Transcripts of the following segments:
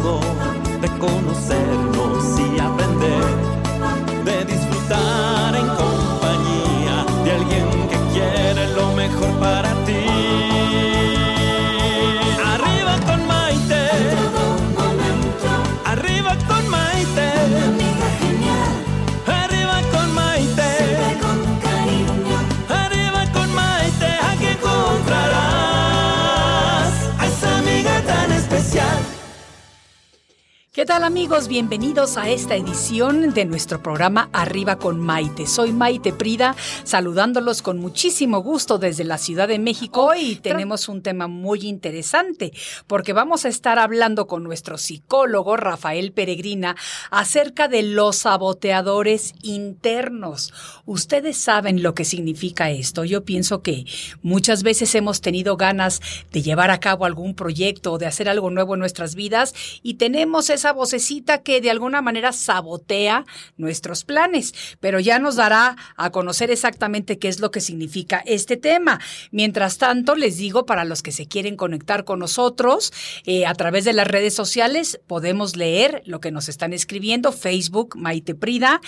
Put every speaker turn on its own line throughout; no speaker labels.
contigo, de
¿Qué tal amigos? Bienvenidos a esta edición de nuestro programa Arriba con Maite. Soy Maite Prida, saludándolos con muchísimo gusto desde la Ciudad de México. Hoy tenemos un tema muy interesante porque vamos a estar hablando con nuestro psicólogo Rafael Peregrina acerca de los saboteadores internos. Ustedes saben lo que significa esto. Yo pienso que muchas veces hemos tenido ganas de llevar a cabo algún proyecto o de hacer algo nuevo en nuestras vidas y tenemos esa vocecita que de alguna manera sabotea nuestros planes, pero ya nos dará a conocer exactamente qué es lo que significa este tema. Mientras tanto, les digo, para los que se quieren conectar con nosotros eh, a través de las redes sociales, podemos leer lo que nos están escribiendo, Facebook Maite Prida,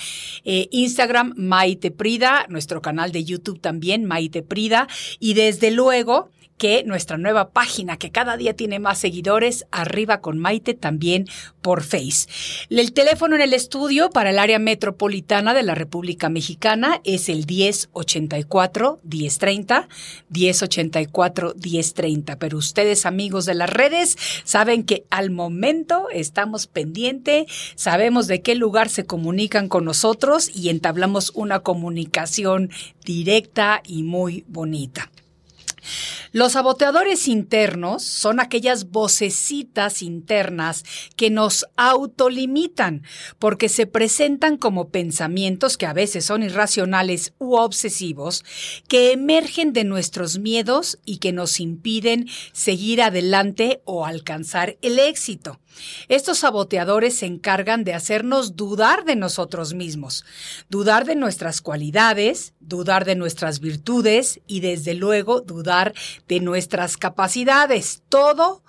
eh, Instagram Maite Prida, nuestro canal de YouTube también Maite Prida, y desde luego que nuestra nueva página, que cada día tiene más seguidores, arriba con Maite también por Face. El teléfono en el estudio para el área metropolitana de la República Mexicana es el 1084-1030, 1084-1030. Pero ustedes, amigos de las redes, saben que al momento estamos pendiente, sabemos de qué lugar se comunican con nosotros y entablamos una comunicación directa y muy bonita. Los saboteadores internos son aquellas vocecitas internas que nos autolimitan porque se presentan como pensamientos que a veces son irracionales u obsesivos que emergen de nuestros miedos y que nos impiden seguir adelante o alcanzar el éxito. Estos saboteadores se encargan de hacernos dudar de nosotros mismos, dudar de nuestras cualidades, dudar de nuestras virtudes y desde luego dudar de nuestras capacidades. Todo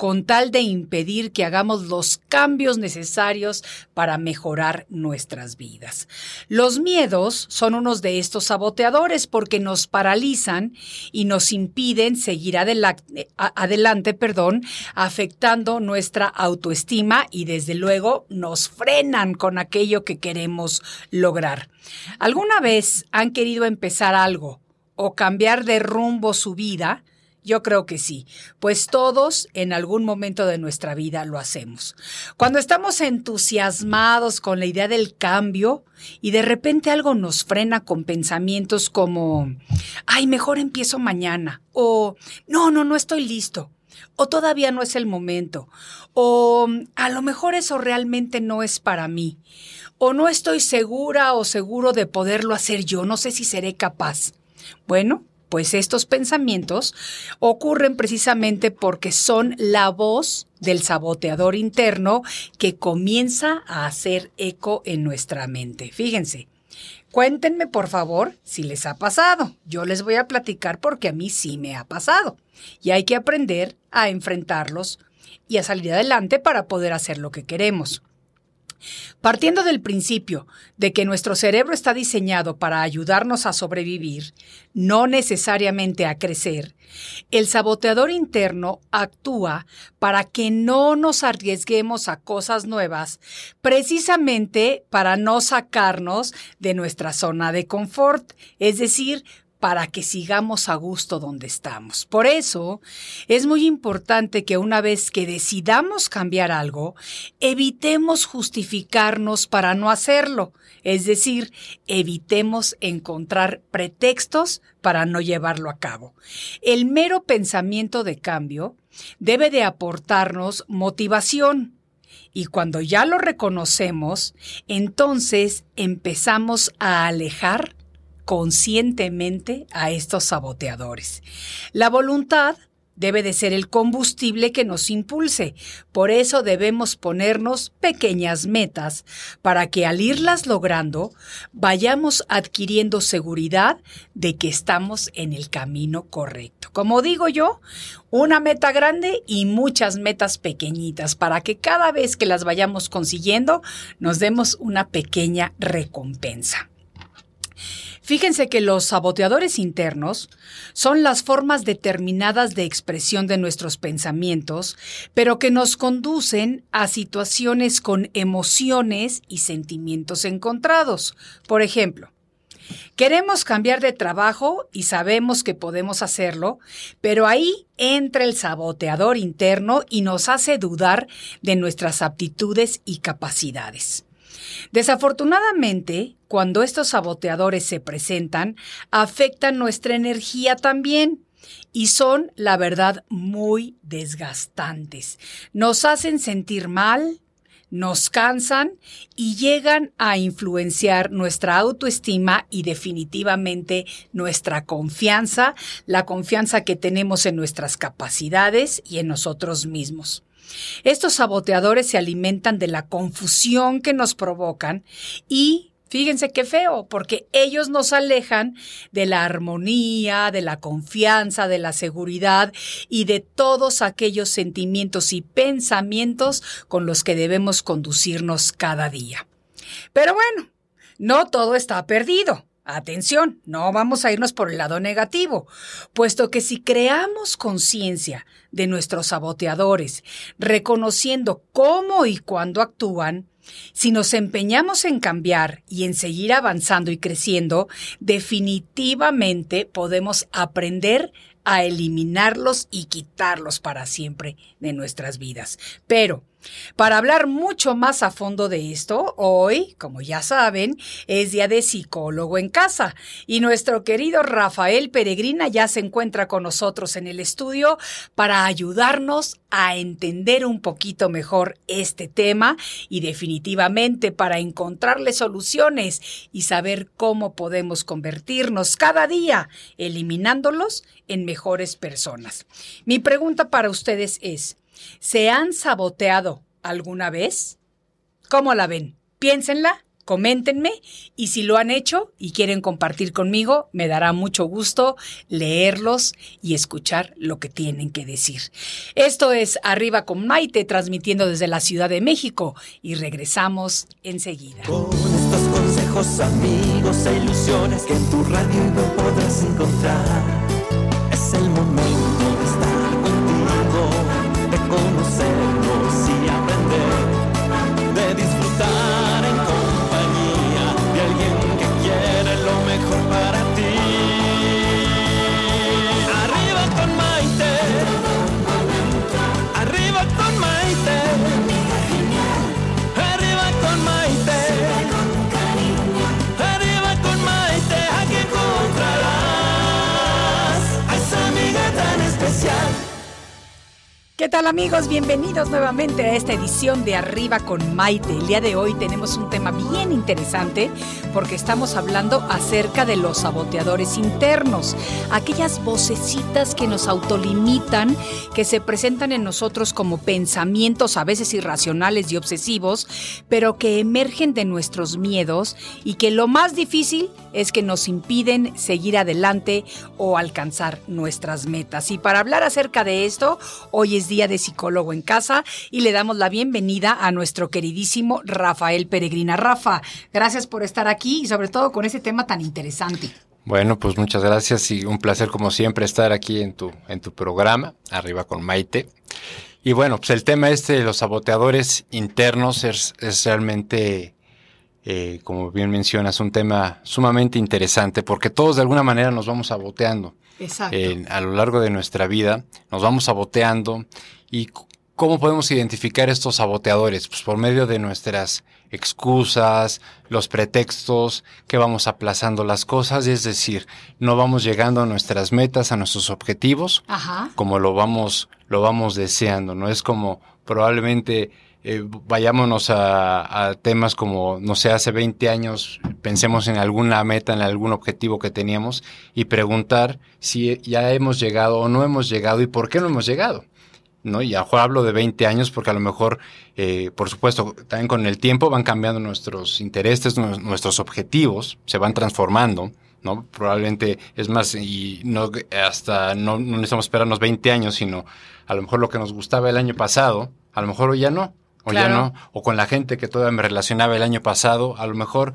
con tal de impedir que hagamos los cambios necesarios para mejorar nuestras vidas. Los miedos son unos de estos saboteadores porque nos paralizan y nos impiden seguir adelante, adelante perdón, afectando nuestra autoestima y desde luego nos frenan con aquello que queremos lograr. ¿Alguna vez han querido empezar algo o cambiar de rumbo su vida? Yo creo que sí, pues todos en algún momento de nuestra vida lo hacemos. Cuando estamos entusiasmados con la idea del cambio y de repente algo nos frena con pensamientos como, ay, mejor empiezo mañana, o no, no, no estoy listo, o todavía no es el momento, o a lo mejor eso realmente no es para mí, o no estoy segura o seguro de poderlo hacer yo, no sé si seré capaz. Bueno, pues estos pensamientos ocurren precisamente porque son la voz del saboteador interno que comienza a hacer eco en nuestra mente. Fíjense, cuéntenme por favor si les ha pasado. Yo les voy a platicar porque a mí sí me ha pasado. Y hay que aprender a enfrentarlos y a salir adelante para poder hacer lo que queremos. Partiendo del principio de que nuestro cerebro está diseñado para ayudarnos a sobrevivir, no necesariamente a crecer, el saboteador interno actúa para que no nos arriesguemos a cosas nuevas, precisamente para no sacarnos de nuestra zona de confort, es decir, para que sigamos a gusto donde estamos. Por eso es muy importante que una vez que decidamos cambiar algo, evitemos justificarnos para no hacerlo, es decir, evitemos encontrar pretextos para no llevarlo a cabo. El mero pensamiento de cambio debe de aportarnos motivación. Y cuando ya lo reconocemos, entonces empezamos a alejar conscientemente a estos saboteadores. La voluntad debe de ser el combustible que nos impulse. Por eso debemos ponernos pequeñas metas para que al irlas logrando vayamos adquiriendo seguridad de que estamos en el camino correcto. Como digo yo, una meta grande y muchas metas pequeñitas para que cada vez que las vayamos consiguiendo nos demos una pequeña recompensa. Fíjense que los saboteadores internos son las formas determinadas de expresión de nuestros pensamientos, pero que nos conducen a situaciones con emociones y sentimientos encontrados. Por ejemplo, Queremos cambiar de trabajo y sabemos que podemos hacerlo, pero ahí entra el saboteador interno y nos hace dudar de nuestras aptitudes y capacidades. Desafortunadamente, cuando estos saboteadores se presentan, afectan nuestra energía también y son, la verdad, muy desgastantes. Nos hacen sentir mal, nos cansan y llegan a influenciar nuestra autoestima y definitivamente nuestra confianza, la confianza que tenemos en nuestras capacidades y en nosotros mismos. Estos saboteadores se alimentan de la confusión que nos provocan y Fíjense qué feo, porque ellos nos alejan de la armonía, de la confianza, de la seguridad y de todos aquellos sentimientos y pensamientos con los que debemos conducirnos cada día. Pero bueno, no todo está perdido. Atención, no vamos a irnos por el lado negativo, puesto que si creamos conciencia de nuestros saboteadores, reconociendo cómo y cuándo actúan, si nos empeñamos en cambiar y en seguir avanzando y creciendo, definitivamente podemos aprender a eliminarlos y quitarlos para siempre de nuestras vidas. Pero para hablar mucho más a fondo de esto, hoy, como ya saben, es día de psicólogo en casa y nuestro querido Rafael Peregrina ya se encuentra con nosotros en el estudio para ayudarnos a entender un poquito mejor este tema y definitivamente para encontrarle soluciones y saber cómo podemos convertirnos cada día eliminándolos en mejores personas. Mi pregunta para ustedes es, ¿Se han saboteado alguna vez? ¿Cómo la ven? Piénsenla, coméntenme y si lo han hecho y quieren compartir conmigo, me dará mucho gusto leerlos y escuchar lo que tienen que decir. Esto es Arriba con Maite, transmitiendo desde la Ciudad de México y regresamos enseguida.
Con estos consejos, amigos e ilusiones que en tu radio no podrás encontrar,
¿Qué tal amigos? Bienvenidos nuevamente a esta edición de Arriba con Maite. El día de hoy tenemos un tema bien interesante porque estamos hablando acerca de los saboteadores internos, aquellas vocecitas que nos autolimitan, que se presentan en nosotros como pensamientos a veces irracionales y obsesivos, pero que emergen de nuestros miedos y que lo más difícil es que nos impiden seguir adelante o alcanzar nuestras metas. Y para hablar acerca de esto, hoy es Día de Psicólogo en Casa y le damos la bienvenida a nuestro queridísimo Rafael Peregrina. Rafa, gracias por estar aquí y sobre todo con ese tema tan interesante.
Bueno, pues muchas gracias y un placer como siempre estar aquí en tu, en tu programa, arriba con Maite. Y bueno, pues el tema este de los saboteadores internos es, es realmente, eh, como bien mencionas, un tema sumamente interesante porque todos de alguna manera nos vamos saboteando.
Exacto.
Eh, a lo largo de nuestra vida, nos vamos saboteando y ¿Cómo podemos identificar estos saboteadores? Pues por medio de nuestras excusas, los pretextos, que vamos aplazando las cosas, es decir, no vamos llegando a nuestras metas, a nuestros objetivos,
Ajá.
como lo vamos, lo vamos deseando, ¿no? Es como probablemente eh, vayámonos a, temas como, no sé, hace 20 años pensemos en alguna meta, en algún objetivo que teníamos y preguntar si ya hemos llegado o no hemos llegado y por qué no hemos llegado. ¿no? Y hablo de 20 años porque a lo mejor, eh, por supuesto, también con el tiempo van cambiando nuestros intereses, nuestros objetivos, se van transformando, ¿no? Probablemente es más, y no hasta no, no necesitamos esperarnos 20 años, sino a lo mejor lo que nos gustaba el año pasado, a lo mejor hoy ya no, o
Claro.
ya no, o con la gente que todavía me relacionaba el año pasado, a lo mejor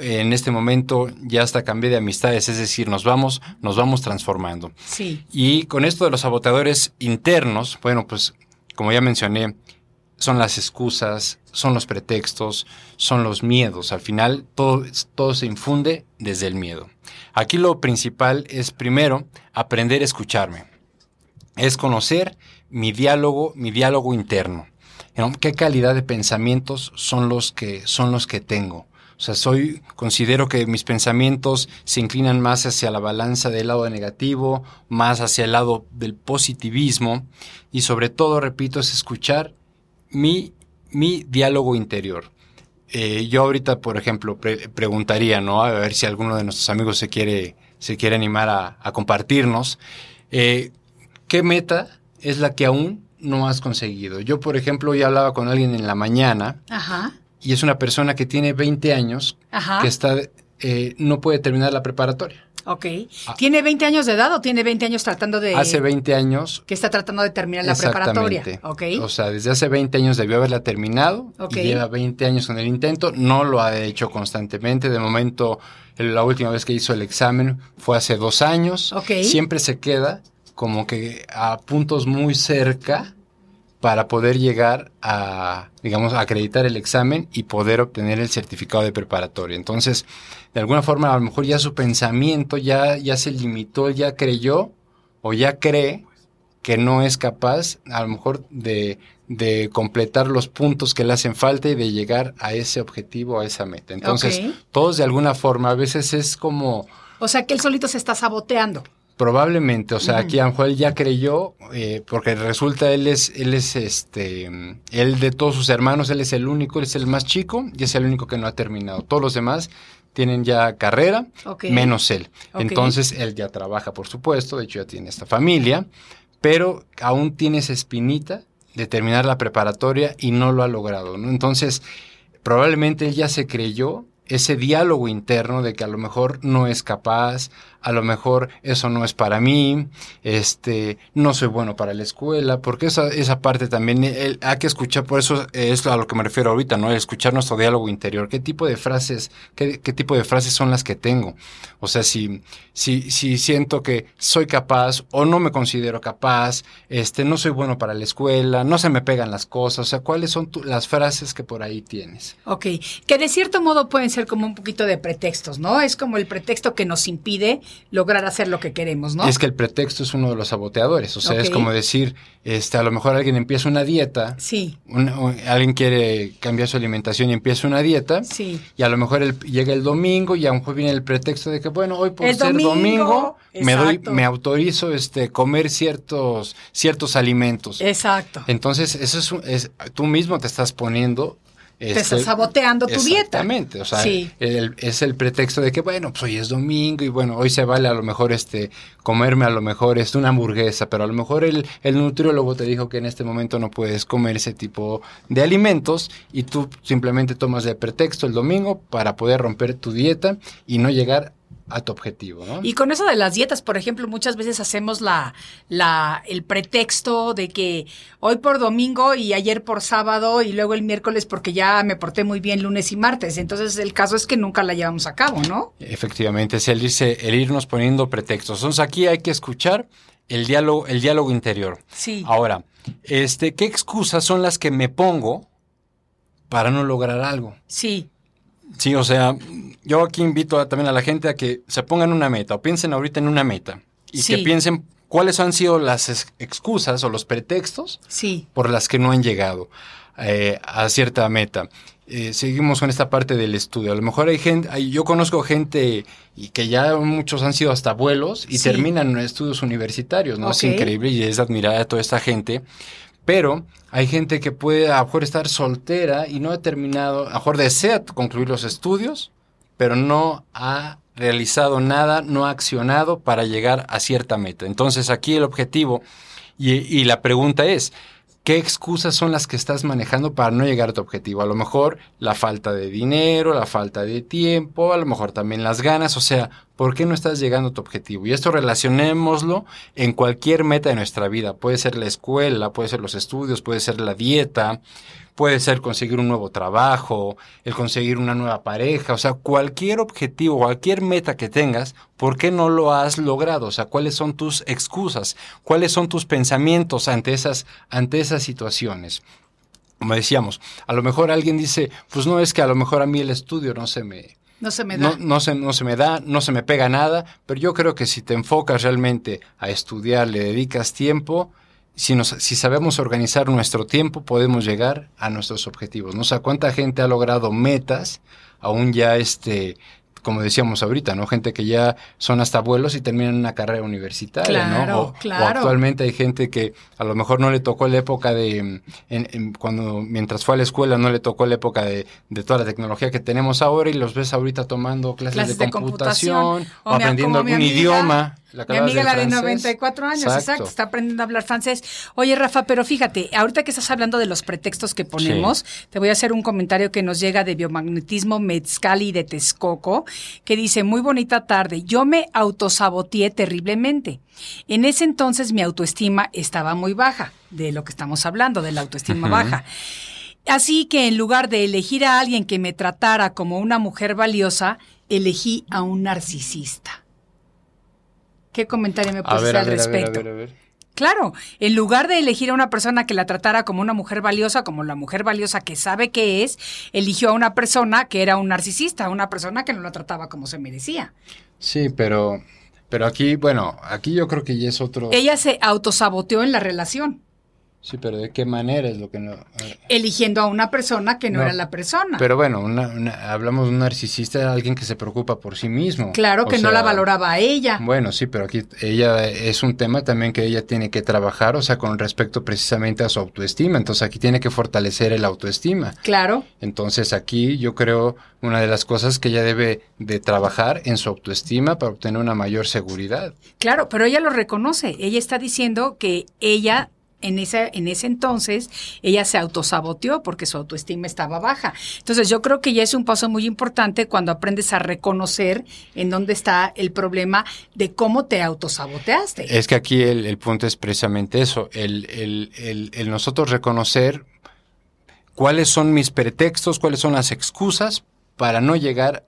eh, en este momento ya hasta cambié de amistades, es decir, nos vamos, nos vamos transformando.
Sí.
Y con esto de los saboteadores internos, bueno, pues como ya mencioné, son las excusas, son los pretextos, son los miedos. Al final todo, todo se infunde desde el miedo. Aquí lo principal es primero aprender a escucharme. Es conocer mi diálogo, mi diálogo interno. ¿Qué calidad de pensamientos son los que, son los que tengo? O sea, soy, considero que mis pensamientos se inclinan más hacia la balanza del lado negativo, más hacia el lado del positivismo y sobre todo, repito, es escuchar mi, mi diálogo interior. Eh, yo ahorita, por ejemplo, pre preguntaría, ¿no? A ver si alguno de nuestros amigos se quiere, se quiere animar a, a compartirnos. Eh, ¿Qué meta es la que aún no has conseguido? Yo, por ejemplo, ya hablaba con alguien en la mañana
Ajá.
y es una persona que tiene 20 años
Ajá.
que está eh, no puede terminar la preparatoria.
Ok. ¿Tiene 20 años de edad o tiene 20 años tratando de...
Ah. Hace 20 años.
Que está tratando de terminar la preparatoria. Ok.
O sea, desde hace 20 años debió haberla terminado
Ok.
y lleva 20 años con el intento. No lo ha hecho constantemente. De momento, la última vez que hizo el examen fue hace dos años.
Ok.
Siempre se queda como que a puntos muy cerca para poder llegar a, digamos, acreditar el examen y poder obtener el certificado de preparatoria. Entonces, de alguna forma, a lo mejor ya su pensamiento ya, ya se limitó, ya creyó o ya cree que no es capaz, a lo mejor, de, de completar los puntos que le hacen falta y de llegar a ese objetivo, a esa meta. Entonces, todos de alguna forma, a veces es como...
O sea que él solito se está saboteando.
Probablemente, o sea, aquí a lo mejor él ya creyó, eh, porque resulta él es, él es este, mm, él de todos sus hermanos, él es el único, él es el más chico y es el único que no ha terminado. Todos los demás tienen ya carrera, menos él. Entonces él ya trabaja, por supuesto, de hecho ya tiene esta familia, pero aún tiene esa espinita de terminar la preparatoria y no lo ha logrado, ¿no? Entonces, probablemente él ya se creyó ese diálogo interno de que a lo mejor no es capaz, a lo mejor eso no es para mí, este, no soy bueno para la escuela, porque esa, esa parte también hay que escuchar, por eso es a lo que me refiero ahorita, ¿no? Escuchar nuestro diálogo interior, qué tipo de frases, qué, qué tipo de frases son las que tengo. O sea, si, si, si siento que soy capaz o no me considero capaz, este, no soy bueno para la escuela, no se me pegan las cosas, o sea, cuáles son tu, las frases que por ahí tienes.
Ok, que de cierto modo pueden ser como un poquito de pretextos, ¿no? Es como el pretexto que nos impide lograr hacer lo que queremos, ¿no?
Es que el pretexto es uno de los saboteadores, o sea, es como decir, este, a lo mejor alguien empieza una dieta,
Sí,
alguien quiere cambiar su alimentación y empieza una dieta,
sí.
y a lo mejor el- llega el domingo y a lo mejor viene el pretexto de que, bueno, hoy por
El
ser
domingo,
domingo, me doy, me autorizo este comer ciertos, ciertos alimentos.
Exacto.
Entonces, eso es, es- tú mismo te estás poniendo. Este,
estás saboteando tu dieta.
Exactamente, o sea,
Sí.
el- es el pretexto de que, bueno, pues hoy es domingo y bueno, hoy se vale a lo mejor este comerme a lo mejor este, una hamburguesa, pero a lo mejor el, el nutriólogo te dijo que en este momento no puedes comer ese tipo de alimentos y tú simplemente tomas de pretexto el domingo para poder romper tu dieta y no llegar a tu objetivo, ¿no?
Y con eso de las dietas, por ejemplo, muchas veces hacemos la, la, el pretexto de que hoy por domingo y ayer por sábado y luego el miércoles porque ya me porté muy bien lunes y martes. Entonces el caso es que nunca la llevamos a cabo, ¿no?
Efectivamente, es el, irse, el irnos poniendo pretextos. Entonces aquí hay que escuchar el diálogo, el diálogo interior.
Sí.
Ahora, este, ¿qué excusas son las que me pongo para no lograr algo?
Sí.
Sí, o sea, yo aquí invito a- también a la gente a que se pongan una meta o piensen ahorita en una meta y
Sí.
que piensen cuáles han sido las ex- excusas o los pretextos
Sí.
por las que no han llegado eh, a cierta meta. Eh, seguimos con esta parte del estudio. A lo mejor hay gente, hay- yo conozco gente y que ya muchos han sido hasta abuelos y
Sí.
terminan en estudios universitarios, ¿no? Es increíble y es admirada a toda esta gente. Pero hay gente que puede a lo mejor estar soltera y no ha terminado, a lo mejor desea concluir los estudios, pero no ha realizado nada, no ha accionado para llegar a cierta meta. Entonces aquí el objetivo y, y la pregunta es, ¿qué excusas son las que estás manejando para no llegar a tu objetivo? A lo mejor la falta de dinero, la falta de tiempo, a lo mejor también las ganas, o sea, ¿por qué no estás llegando a tu objetivo? Y esto relacionémoslo en cualquier meta de nuestra vida. Puede ser la escuela, puede ser los estudios, puede ser la dieta, puede ser conseguir un nuevo trabajo, el conseguir una nueva pareja, o sea, cualquier objetivo, cualquier meta que tengas, ¿por qué no lo has logrado? O sea, ¿cuáles son tus excusas? ¿Cuáles son tus pensamientos ante esas, ante esas situaciones? Como decíamos, a lo mejor alguien dice, pues no es que a lo mejor a mí el estudio no se me,
No se me da.
no, no, se, no se me da, no se me pega nada, pero yo creo que si te enfocas realmente a estudiar, le dedicas tiempo, si, nos, si sabemos organizar nuestro tiempo, podemos llegar a nuestros objetivos. ¿no? O sea, cuánta gente ha logrado metas, aún ya este como decíamos ahorita, ¿no? Gente que ya son hasta abuelos y terminan una carrera universitaria,
Claro,
¿no? O,
claro.
o actualmente hay gente que a lo mejor no le tocó la época de, en- en- cuando mientras fue a la escuela no le tocó la época de, de toda la tecnología que tenemos ahora y los ves ahorita tomando clases,
Clases
de
de
computación, o aprendiendo algún
amiga,
idioma. La
Mi amiga, la de
francés.
94 años, exacto. está aprendiendo a hablar francés. Oye, Rafa, pero fíjate, ahorita que estás hablando de los pretextos que ponemos, te voy a hacer un comentario que nos llega de biomagnetismo Mezcali de Texcoco, que dice, muy bonita tarde, yo me autosaboteé terriblemente. En ese entonces mi autoestima estaba muy baja, de lo que estamos hablando, de la autoestima baja. Así que en lugar de elegir a alguien que me tratara como una mujer valiosa, elegí a un narcisista. ¿Qué comentario me
a
al
ver, a ver, a
respecto?
ver, a ver.
Claro, en lugar de elegir a una persona que la tratara como una mujer valiosa, como la mujer valiosa que sabe que es, eligió a una persona que era un narcisista, una persona que no la trataba como se merecía.
Sí, pero, pero aquí, bueno, aquí yo creo que ya es otro.
Ella se autosaboteó en la relación,
Sí, pero ¿de qué manera es lo que no?
eligiendo a una persona que no,
No,
era la persona.
Pero bueno, una- una- hablamos de un narcisista, alguien que se preocupa por sí mismo.
claro
O
que no la valoraba a ella.
Bueno, sí, pero aquí ella es un tema también que ella tiene que trabajar, o sea, con respecto precisamente a su autoestima. Entonces aquí tiene que fortalecer el autoestima.
Claro,
Entonces aquí yo creo una de las cosas que ella debe de trabajar en su autoestima para obtener una mayor seguridad.
claro, pero ella lo reconoce. Ella está diciendo que ella en ese, en ese entonces, ella se autosaboteó porque su autoestima estaba baja. Entonces, yo creo que ya es un paso muy importante cuando aprendes a reconocer en dónde está el problema de cómo te autosaboteaste.
Es que aquí el, punto es precisamente eso, el, el- el- el nosotros reconocer cuáles son mis pretextos, cuáles son las excusas para no llegar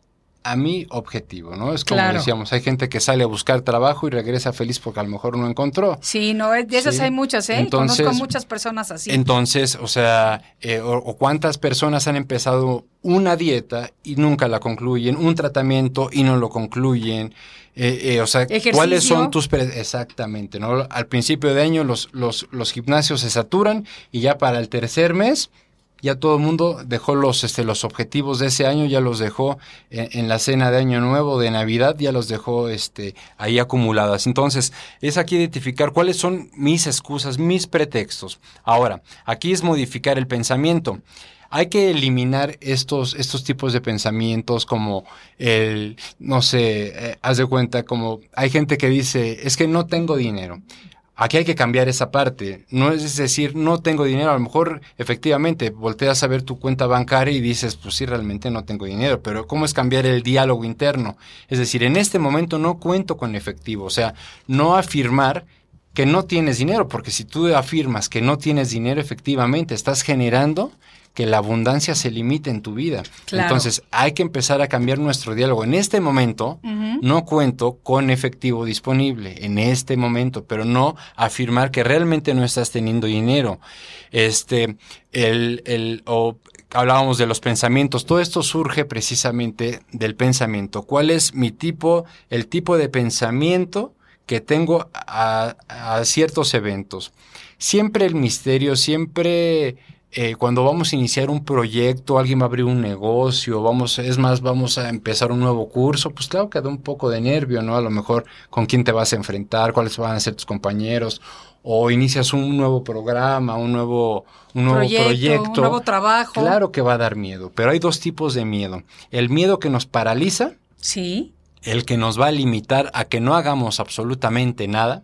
a mi objetivo, ¿no? Es como
Claro.
decíamos, hay gente que sale a buscar trabajo y regresa feliz porque a lo mejor no encontró.
Sí, no, de esas
Sí.
hay muchas, ¿eh?
Entonces-
Conozco muchas personas así.
Entonces, o sea, eh, o, o cuántas personas han empezado una dieta y nunca la concluyen, un tratamiento y no lo concluyen. Eh, eh, o sea,
Ejercicio.
¿cuáles son tus... Exactamente, ¿no? Al principio de año los, los, los gimnasios se saturan y ya para el tercer mes ya todo el mundo dejó los, este, los objetivos de ese año, ya los dejó en, la cena de Año Nuevo, de Navidad, ya los dejó este, ahí acumuladas. Entonces, es aquí identificar cuáles son mis excusas, mis pretextos. Ahora, aquí es modificar el pensamiento. Hay que eliminar estos, estos tipos de pensamientos como el, no sé, eh, haz de cuenta, como hay gente que dice, es que no tengo dinero. Aquí hay que cambiar esa parte. No es decir, no tengo dinero. A lo mejor, efectivamente, volteas a ver tu cuenta bancaria y dices, pues sí, realmente no tengo dinero. Pero ¿cómo es cambiar el diálogo interno? Es decir, en este momento no cuento con efectivo. O sea, no afirmar que no tienes dinero, porque si tú afirmas que no tienes dinero, efectivamente, estás generando que la abundancia se limite en tu vida. Entonces, hay que empezar a cambiar nuestro diálogo. En este momento, no cuento con efectivo disponible, en este momento, pero no afirmar que realmente no estás teniendo dinero. Este, el, el, o hablábamos de los pensamientos, todo esto surge precisamente del pensamiento. ¿Cuál es mi tipo, el tipo de pensamiento que tengo a, a ciertos eventos? Siempre el misterio, siempre eh, cuando vamos a iniciar un proyecto, alguien va a abrir un negocio, vamos, es más, vamos a empezar un nuevo curso, pues claro que da un poco de nervio, ¿no? A lo mejor con quién te vas a enfrentar, cuáles van a ser tus compañeros, o inicias un nuevo programa, un nuevo, un nuevo proyecto, un
nuevo trabajo.
Claro que va a dar miedo, pero hay dos tipos de miedo. El miedo que nos paraliza.
Sí.
El que nos va a limitar a que no hagamos absolutamente nada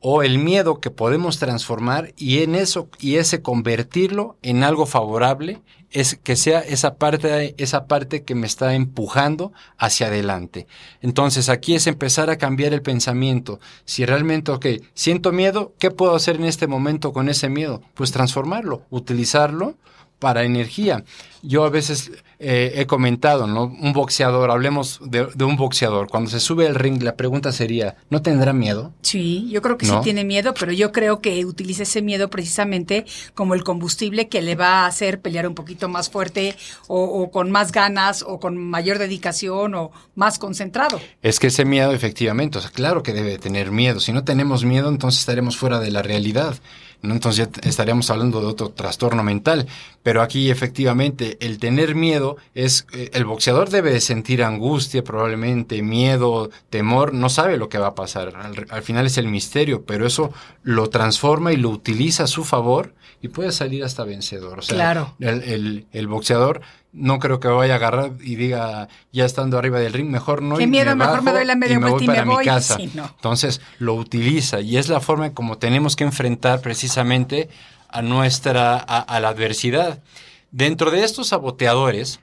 o el miedo que podemos transformar y en eso y ese convertirlo en algo favorable es que sea esa parte esa parte que me está empujando hacia adelante. Entonces, aquí es empezar a cambiar el pensamiento. Si realmente, ok, siento miedo, ¿qué puedo hacer en este momento con ese miedo? Pues transformarlo, utilizarlo para energía. Yo a veces eh, he comentado, ¿no? Un boxeador, hablemos de, un boxeador. Cuando se sube al ring, la pregunta sería, ¿no tendrá miedo?
Sí, yo creo que sí tiene miedo, pero yo creo que utiliza ese miedo precisamente como el combustible que le va a hacer pelear un poquito más fuerte o, o con más ganas o con mayor dedicación o más concentrado.
Es que ese miedo, efectivamente, o sea, claro que debe tener miedo. Si no tenemos miedo, entonces estaremos fuera de la realidad. ¿No? Entonces ya estaríamos hablando de otro trastorno mental. Pero aquí efectivamente el tener miedo es, eh, el boxeador debe de sentir angustia probablemente, miedo, temor, no sabe lo que va a pasar. Al, final es el misterio, pero eso lo transforma y lo utiliza a su favor y puede salir hasta vencedor. O sea,
claro.
el, el, el boxeador no creo que vaya a agarrar y diga, ya estando arriba del ring, mejor no.
Qué miedo, mejor me doy la media vuelta y me voy.
Mi casa. Entonces lo utiliza y es la forma en como tenemos que enfrentar precisamente a nuestra, a, la adversidad. Dentro de estos saboteadores,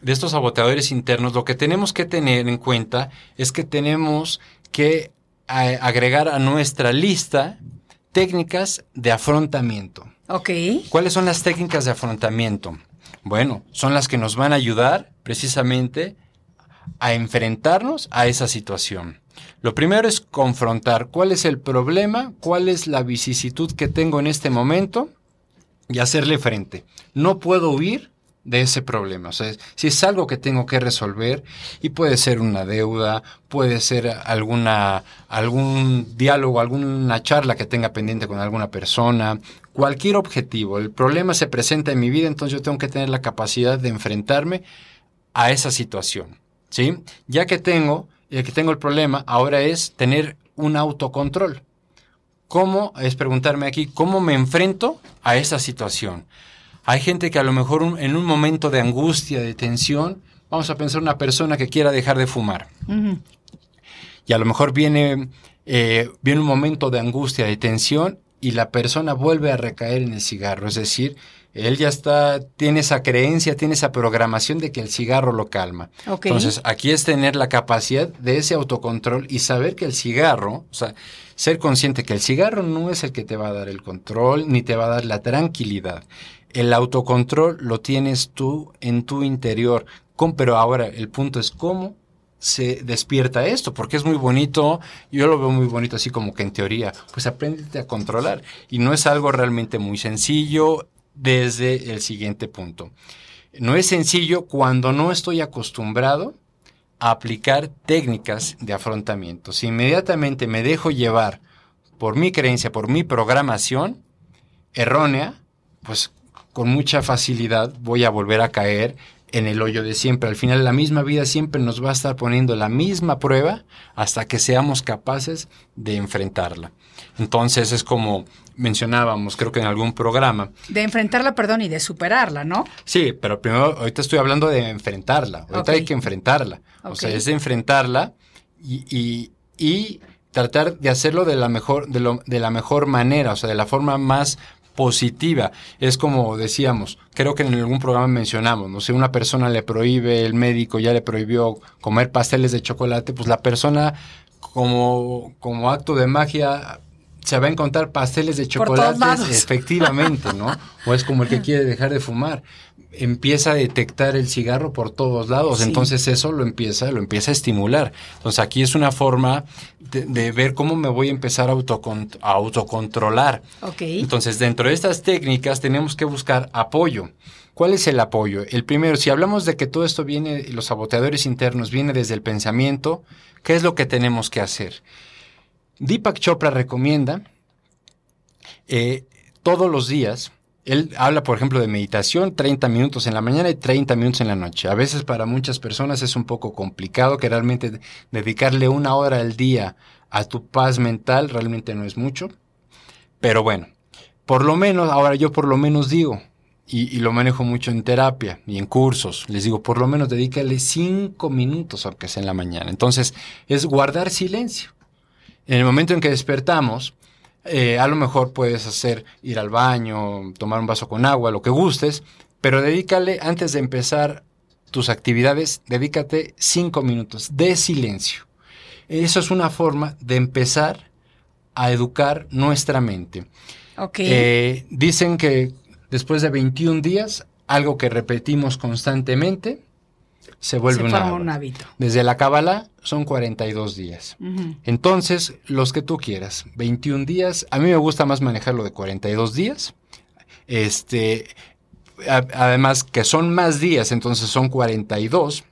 de estos saboteadores internos, lo que tenemos que tener en cuenta es que tenemos que agregar a nuestra lista técnicas de afrontamiento.
Ok.
¿Cuáles son las técnicas de afrontamiento? Bueno, son las que nos van a ayudar precisamente a enfrentarnos a esa situación. Lo primero es confrontar cuál es el problema, cuál es la vicisitud que tengo en este momento y hacerle frente. No puedo huir de ese problema. O sea, si es algo que tengo que resolver y puede ser una deuda, puede ser alguna, algún diálogo, alguna charla que tenga pendiente con alguna persona, cualquier objetivo. El problema se presenta en mi vida, entonces yo tengo que tener la capacidad de enfrentarme a esa situación. ¿Sí? Ya que tengo, ya que tengo el problema, ahora es tener un autocontrol. ¿Cómo? Es preguntarme aquí, ¿cómo me enfrento a esa situación? Hay gente que a lo mejor en un momento de angustia, de tensión, vamos a pensar una persona que quiera dejar de fumar. Y a lo mejor viene, eh, viene un momento de angustia, de tensión, y la persona vuelve a recaer en el cigarro. Es decir, él ya está, tiene esa creencia, tiene esa programación de que el cigarro lo calma. Entonces, aquí es tener la capacidad de ese autocontrol y saber que el cigarro, o sea, ser consciente que el cigarro no es el que te va a dar el control ni te va a dar la tranquilidad. El autocontrol lo tienes tú en tu interior. Pero ahora el punto es cómo se despierta esto, porque es muy bonito, yo lo veo muy bonito así como que en teoría, pues apréndete a controlar. Y no es algo realmente muy sencillo desde el siguiente punto. No es sencillo cuando no estoy acostumbrado aplicar técnicas de afrontamiento. Si inmediatamente me dejo llevar por mi creencia, por mi programación errónea, pues con mucha facilidad voy a volver a caer en el hoyo de siempre. Al final la misma vida siempre nos va a estar poniendo la misma prueba hasta que seamos capaces de enfrentarla. Entonces es como mencionábamos, creo que en algún programa.
De enfrentarla, perdón, y de superarla, ¿no?
Sí, pero primero, ahorita estoy hablando de enfrentarla. Ahorita hay que enfrentarla. O sea, es de enfrentarla y, y, y tratar de hacerlo de la mejor, de, lo, de la mejor manera, o sea, de la forma más positiva. Es como decíamos, creo que en algún programa mencionamos, no sé, una persona le prohíbe, el médico ya le prohibió comer pasteles de chocolate, pues la persona como, como acto de magia se va a encontrar pasteles de chocolate, efectivamente, ¿no? O es como el que quiere dejar de fumar empieza a detectar el cigarro por todos lados, entonces eso lo empieza, lo empieza a estimular. Entonces aquí es una forma de, ver cómo me voy a empezar a, autocontrolar. Entonces dentro de estas técnicas tenemos que buscar apoyo. ¿Cuál es el apoyo? El primero, si hablamos de que todo esto viene, los saboteadores internos viene desde el pensamiento, ¿qué es lo que tenemos que hacer? Deepak Chopra recomienda eh, todos los días él habla, por ejemplo, de meditación 30 minutos en la mañana y 30 minutos en la noche. A veces para muchas personas es un poco complicado que realmente dedicarle una hora al día a tu paz mental realmente no es mucho. Pero bueno, por lo menos, ahora yo por lo menos digo, y, y, lo manejo mucho en terapia y en cursos. Les digo, por lo menos dedícale cinco minutos, aunque sea en la mañana. Entonces, es guardar silencio. En el momento en que despertamos, eh, a lo mejor puedes hacer ir al baño, tomar un vaso con agua, lo que gustes, pero dedícale, antes de empezar tus actividades, dedícate cinco minutos de silencio. Eso es una forma de empezar a educar nuestra mente. Eh, dicen que después de 21 días, algo que repetimos constantemente, se vuelve un, hábito. Desde la Cábala son 42 días. Entonces, los que tú quieras, 21 días, a mí me gusta más manejarlo de 42 días. Este, además que son más días, entonces son 42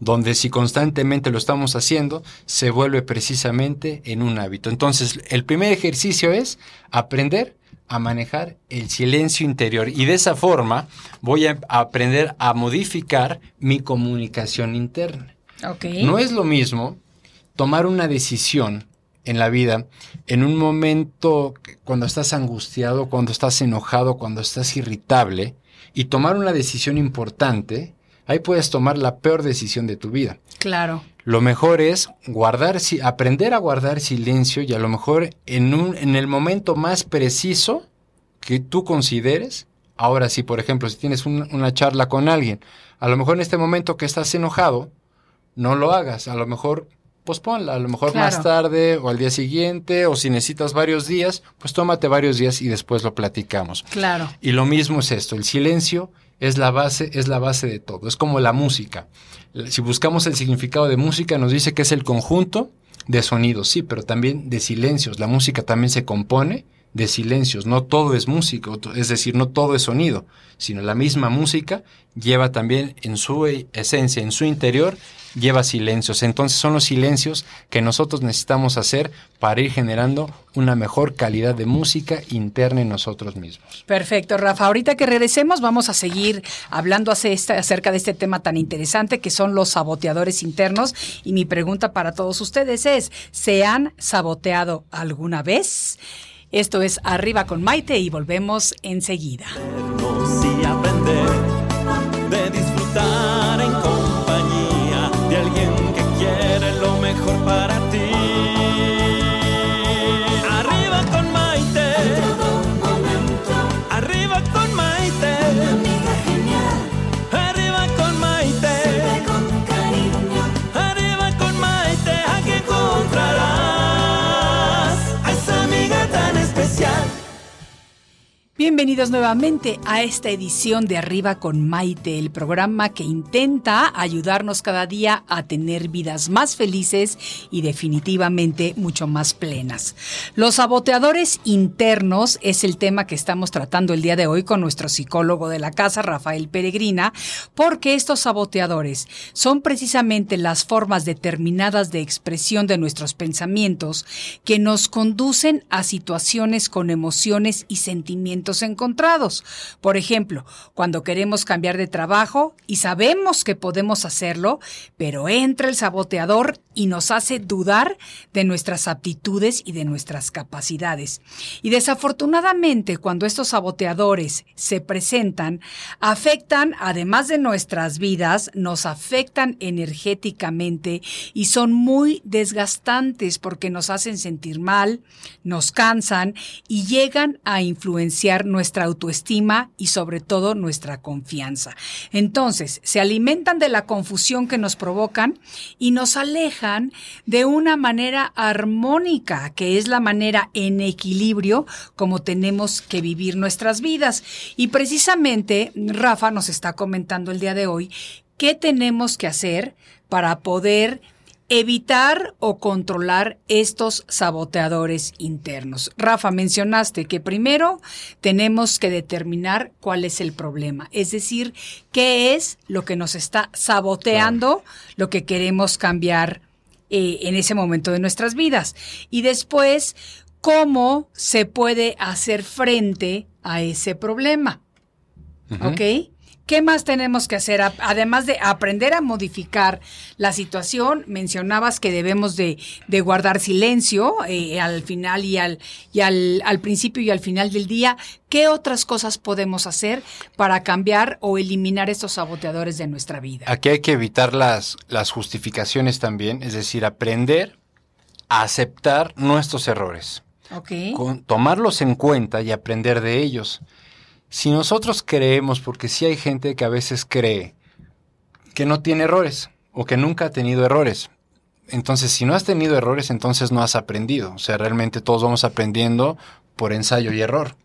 donde si constantemente lo estamos haciendo, se vuelve precisamente en un hábito. Entonces, el primer ejercicio es aprender a manejar el silencio interior y de esa forma voy a aprender a modificar mi comunicación interna. No es lo mismo tomar una decisión en la vida en un momento cuando estás angustiado, cuando estás enojado, cuando estás irritable y tomar una decisión importante, ahí puedes tomar la peor decisión de tu vida.
Claro.
Lo mejor es guardar, aprender a guardar silencio y a lo mejor en, un, en el momento más preciso que tú consideres. Ahora, si por ejemplo, si tienes una charla con alguien, a lo mejor en este momento que estás enojado, no lo hagas. A lo mejor posponla, a lo mejor más tarde o al día siguiente, o si necesitas varios días, pues tómate varios días y después lo platicamos.
Claro.
Y lo mismo es esto, el silencio es la base, es la base de todo. Es como la música. Si buscamos el significado de música, nos dice que es el conjunto de sonidos, sí, pero también de silencios. La música también se compone de silencios. No todo es música, es decir, no todo es sonido, sino la misma música lleva también en su esencia, en su interior, lleva silencios. Entonces son los silencios que nosotros necesitamos hacer para ir generando una mejor calidad de música interna en nosotros mismos.
Perfecto, Rafa. Ahorita que regresemos vamos a seguir hablando acerca de este tema tan interesante que son los saboteadores internos. Y mi pregunta para todos ustedes es, ¿se han saboteado alguna vez? Esto es Arriba con Maite y volvemos enseguida. Bienvenidos nuevamente a esta edición de Arriba con Maite, el programa que intenta ayudarnos cada día a tener vidas más felices y definitivamente mucho más plenas. Los saboteadores internos es el tema que estamos tratando el día de hoy con nuestro psicólogo de la casa, Rafael Peregrina, porque estos saboteadores son precisamente las formas determinadas de expresión de nuestros pensamientos que nos conducen a situaciones con emociones y sentimientos encontrados. Por ejemplo, cuando queremos cambiar de trabajo y sabemos que podemos hacerlo, pero entra el saboteador y nos hace dudar de nuestras aptitudes y de nuestras capacidades. Y desafortunadamente, cuando estos saboteadores se presentan, afectan, además de nuestras vidas, nos afectan energéticamente y son muy desgastantes porque nos hacen sentir mal, nos cansan y llegan a influenciar nuestra autoestima y sobre todo nuestra confianza. Entonces, se alimentan de la confusión que nos provocan y nos alejan de una manera armónica, que es la manera en equilibrio como tenemos que vivir nuestras vidas. Y precisamente Rafa nos está comentando el día de hoy qué tenemos que hacer para poder evitar o controlar estos saboteadores internos. Rafa, mencionaste que primero tenemos que determinar cuál es el problema, es decir, qué es lo que nos está saboteando lo que queremos cambiar eh, en ese momento de nuestras vidas. Y después, cómo se puede hacer frente a ese problema. ¿Ok? ¿Qué más tenemos que hacer? Además de aprender a modificar la situación, mencionabas que debemos de, guardar silencio eh, al final y, al, y al, al, principio y al final del día. ¿Qué otras cosas podemos hacer para cambiar o eliminar estos saboteadores de nuestra vida?
Aquí hay que evitar las, las justificaciones también, es decir, aprender a aceptar nuestros errores.
Okay.
tomarlos en cuenta y aprender de ellos. Si nosotros creemos, porque sí hay gente que a veces cree que no tiene errores o que nunca ha tenido errores. Entonces, si no has tenido errores, entonces no has aprendido. O sea, realmente todos vamos aprendiendo por ensayo y error.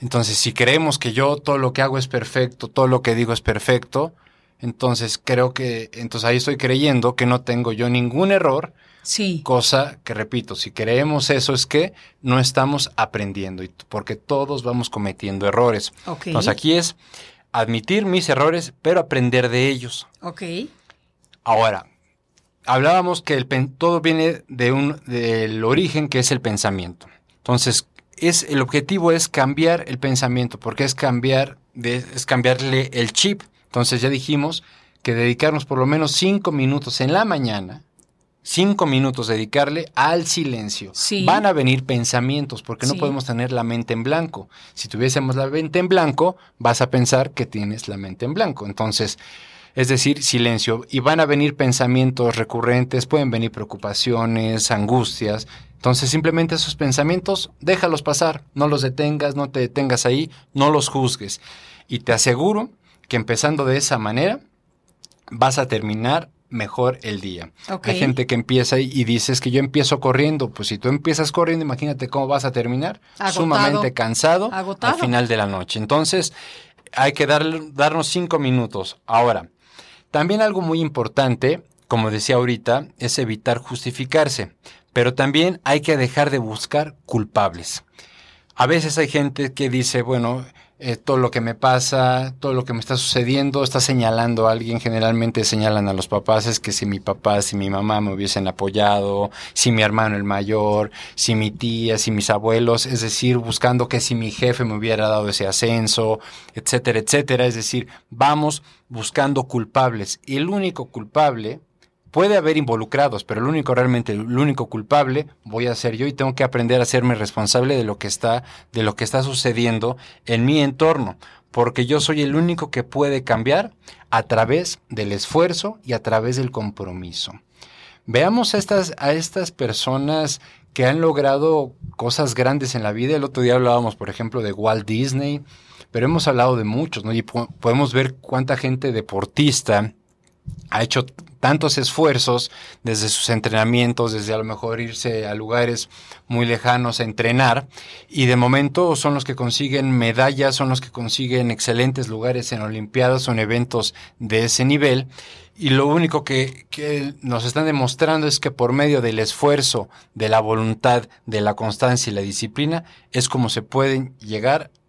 Entonces, si creemos que yo todo lo que hago es perfecto, todo lo que digo es perfecto, entonces creo que, entonces ahí estoy creyendo que no tengo yo ningún error
Sí.
Cosa que, repito, si creemos eso es que no estamos aprendiendo, porque todos vamos cometiendo errores. Entonces aquí es admitir mis errores, pero aprender de ellos.
Ok.
Ahora, hablábamos que el todo viene de un, del origen que es el pensamiento. Entonces, es, el objetivo es cambiar el pensamiento, porque es cambiar, de, es cambiarle el chip. Entonces ya dijimos que dedicarnos por lo menos cinco minutos en la mañana cinco minutos dedicarle al silencio. Van a venir pensamientos, porque no podemos tener la mente en blanco. Si tuviésemos la mente en blanco, vas a pensar que tienes la mente en blanco. Entonces, es decir, silencio. Y van a venir pensamientos recurrentes, pueden venir preocupaciones, angustias. Entonces, simplemente esos pensamientos, déjalos pasar, no los detengas, no te detengas ahí, no los juzgues. Y te aseguro que empezando de esa manera, vas a terminar mejor el día. Hay gente que empieza y dices que yo empiezo corriendo. Pues si tú empiezas corriendo, imagínate cómo vas a terminar. Sumamente cansado al final de la noche. Entonces, hay que darnos cinco minutos. Ahora, también algo muy importante, como decía ahorita, es evitar justificarse. Pero también hay que dejar de buscar culpables. A veces hay gente que dice, bueno, eh, todo lo que me pasa, todo lo que me está sucediendo, está señalando a alguien, generalmente señalan a los papás, es que si mi papá, si mi mamá me hubiesen apoyado, si mi hermano el mayor, si mi tía, si mis abuelos, es decir, buscando que si mi jefe me hubiera dado ese ascenso, etcétera, etcétera, es decir, vamos buscando culpables. Y el único culpable Puede haber involucrados, pero el único realmente, el único culpable voy a ser yo y tengo que aprender a hacerme responsable de lo que está, de lo que está sucediendo en mi entorno, porque yo soy el único que puede cambiar a través del esfuerzo y a través del compromiso. Veamos a estas, a estas personas que han logrado cosas grandes en la vida. El otro día hablábamos, por ejemplo, de Walt Disney, pero hemos hablado de muchos, ¿no? Y podemos ver cuánta gente deportista ha hecho tantos esfuerzos desde sus entrenamientos, desde a lo mejor irse a lugares muy lejanos a entrenar, y de momento son los que consiguen medallas, son los que consiguen excelentes lugares en Olimpiadas o en eventos de ese nivel, y lo único que, que nos están demostrando es que por medio del esfuerzo, de la voluntad, de la constancia y la disciplina, es como se pueden llegar a